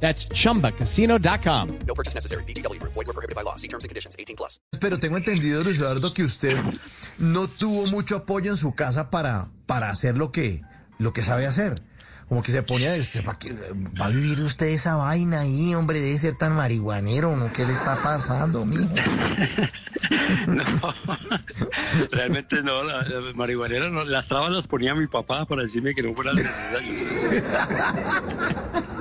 That's chumbacasino.com. No purchase necessary. BGW. Void were prohibited by law. See terms and conditions. 18 plus. Pero tengo entendido, Luis Eduardo, que usted no tuvo mucho apoyo en su casa para, para hacer lo que, lo que sabe hacer. Como que se ponía, este, ¿pa' qué va a vivir usted esa vaina ahí, hombre, debe ser tan marihuanero, ¿no? ¿Qué le está pasando, mijo? No, realmente no, la, la marihuanera no, las trabas las ponía mi papá para decirme que no fuera necesario.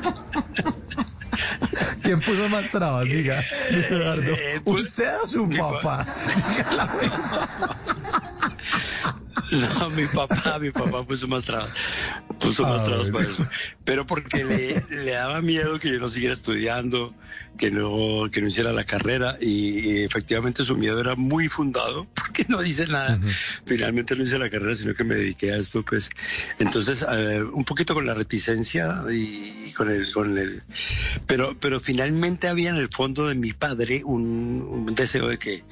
¿Quién puso más trabas, diga, Eduardo? Eh, pues, ¿Usted o su papá? Diga la verdad. No, mi papá, mi papá puso más trabas, puso Ah, más trabas bueno. para eso. Pero porque le, le daba miedo que yo no siguiera estudiando, que no, que no hiciera la carrera y, y efectivamente su miedo era muy fundado porque no dice nada. Finalmente no hice la carrera, sino que me dediqué a esto, pues. Entonces, eh, un poquito con la reticencia y, con el, con el, pero, pero finalmente había en el fondo de mi padre un, un deseo de que,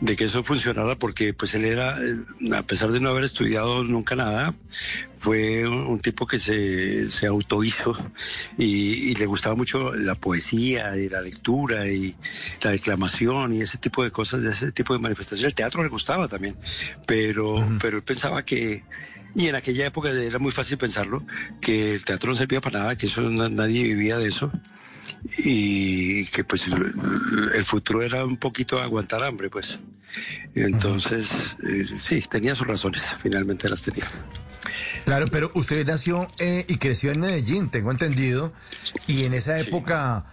de que eso funcionara porque pues él era, eh, a pesar de no haber estudiado nunca nada, fue un, un tipo que se, se autohizo y, y le gustaba mucho la poesía y la lectura y la declamación y ese tipo de cosas, ese tipo de manifestaciones. El teatro le gustaba también, pero, pero él pensaba que, y en aquella época era muy fácil pensarlo, que el teatro no servía para nada, que eso na- nadie vivía de eso y que pues el, el futuro era un poquito aguantar hambre, pues. Entonces, eh, sí, tenía sus razones, finalmente las tenía. Claro, pero usted nació eh, y creció en Medellín, tengo entendido, y en esa época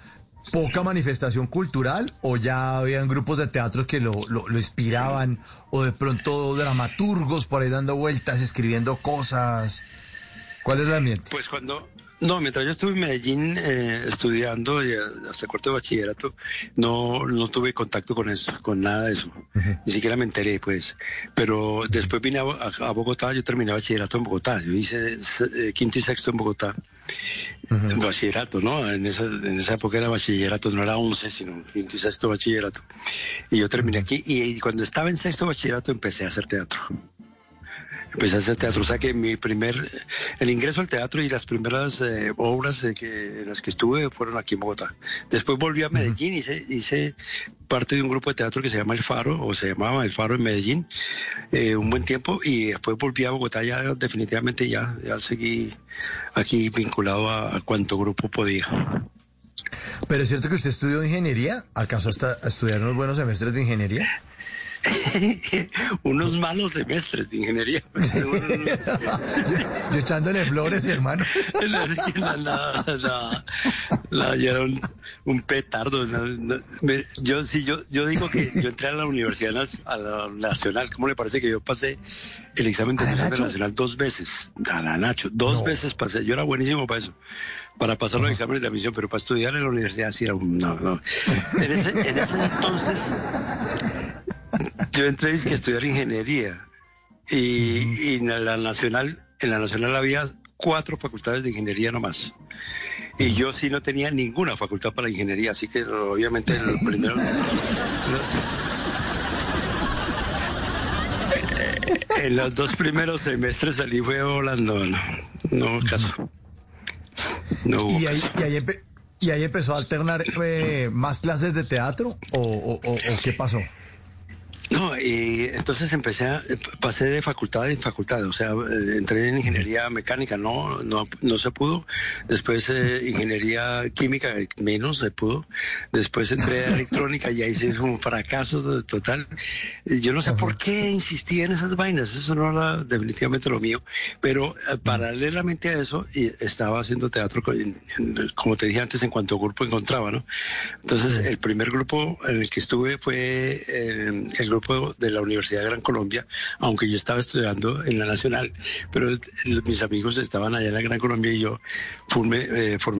poca manifestación cultural o ya habían grupos de teatro que lo, lo, lo inspiraban o de pronto dramaturgos por ahí dando vueltas, escribiendo cosas. ¿Cuál es el ambiente? Pues cuando, no, mientras yo estuve en Medellín eh, estudiando eh, hasta cuarto de bachillerato, no, no tuve contacto con eso, con nada de eso. Ni siquiera me enteré, pues. Pero después vine a, a- a Bogotá, yo terminé bachillerato en Bogotá. Yo hice eh, quinto y sexto en Bogotá. Bachillerato, ¿no? En esa, en esa época era bachillerato, no era once, sino quinto y sexto bachillerato. Y yo terminé aquí y, y cuando estaba en sexto bachillerato empecé a hacer teatro. Empecé a hacer teatro, o sea que mi primer, el ingreso al teatro y las primeras eh, obras eh, que, en las que estuve fueron aquí en Bogotá. Después volví a Medellín, hice, hice parte de un grupo de teatro que se llama El Faro, o se llamaba El Faro en Medellín, eh, un buen tiempo, y después volví a Bogotá, ya definitivamente ya, ya seguí aquí vinculado a, a cuanto grupo podía. Pero es cierto que usted estudió ingeniería, alcanzó hasta a estudiar unos buenos semestres de ingeniería. Unos malos semestres de ingeniería. pues, yo, yo echándole flores, hermano. No, no, no, no, yo era un, un petardo. no, no, me- yo sí, yo, yo digo que yo entré a la Universidad a la Nacional. ¿Cómo le parece que yo pasé el examen de ¿A la? Nacional dos veces? A la Nacho, dos No. veces pasé. Yo era buenísimo para eso, para pasar los exámenes de admisión, pero para estudiar en la universidad sí era un. No, no. En ese, en ese entonces, yo entré a estudiar ingeniería y, y en la nacional, en la nacional había cuatro facultades de ingeniería nomás. Y yo sí no tenía ninguna facultad para ingeniería, así que obviamente lo primero. Eh, En los dos primeros semestres salí fue volando, no, no hubo caso. No Y ahí, caso. y ahí, empe- y ahí empezó a alternar eh, más clases de teatro o- o qué pasó? No, y entonces empecé a, pasé de facultad en facultad, o sea, eh, entré en ingeniería mecánica, no, no, no se pudo, después eh, ingeniería química, eh, menos se pudo, después entré a electrónica y ahí se hizo un fracaso total. Yo no sé por qué insistí en esas vainas, eso no era definitivamente lo mío, pero eh, paralelamente a eso estaba haciendo teatro, como te dije antes, en cuanto grupo encontraba, ¿no? Entonces, el primer grupo en el que estuve fue eh, el grupo de la Universidad de Gran Colombia, aunque yo estaba estudiando en la Nacional, pero mis amigos estaban allá en la Gran Colombia y yo eh, formé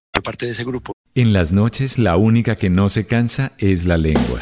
Parte de ese grupo. En las noches, la única que no se cansa es la lengua.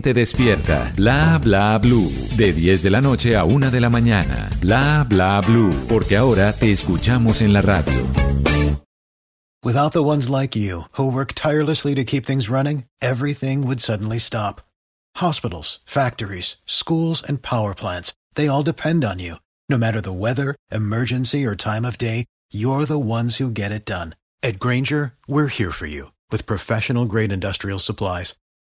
despierta. Bla bla blue, de 10 de la noche a 1 de la mañana. Bla bla blue, porque ahora te escuchamos en la radio. Without the ones like you, who work tirelessly to keep things running, everything would suddenly stop. Hospitals, factories, schools, and power plants, they all depend on you. No matter the weather, emergency, or time of day, you're the ones who get it done. At Granger, we're here for you with professional grade industrial supplies.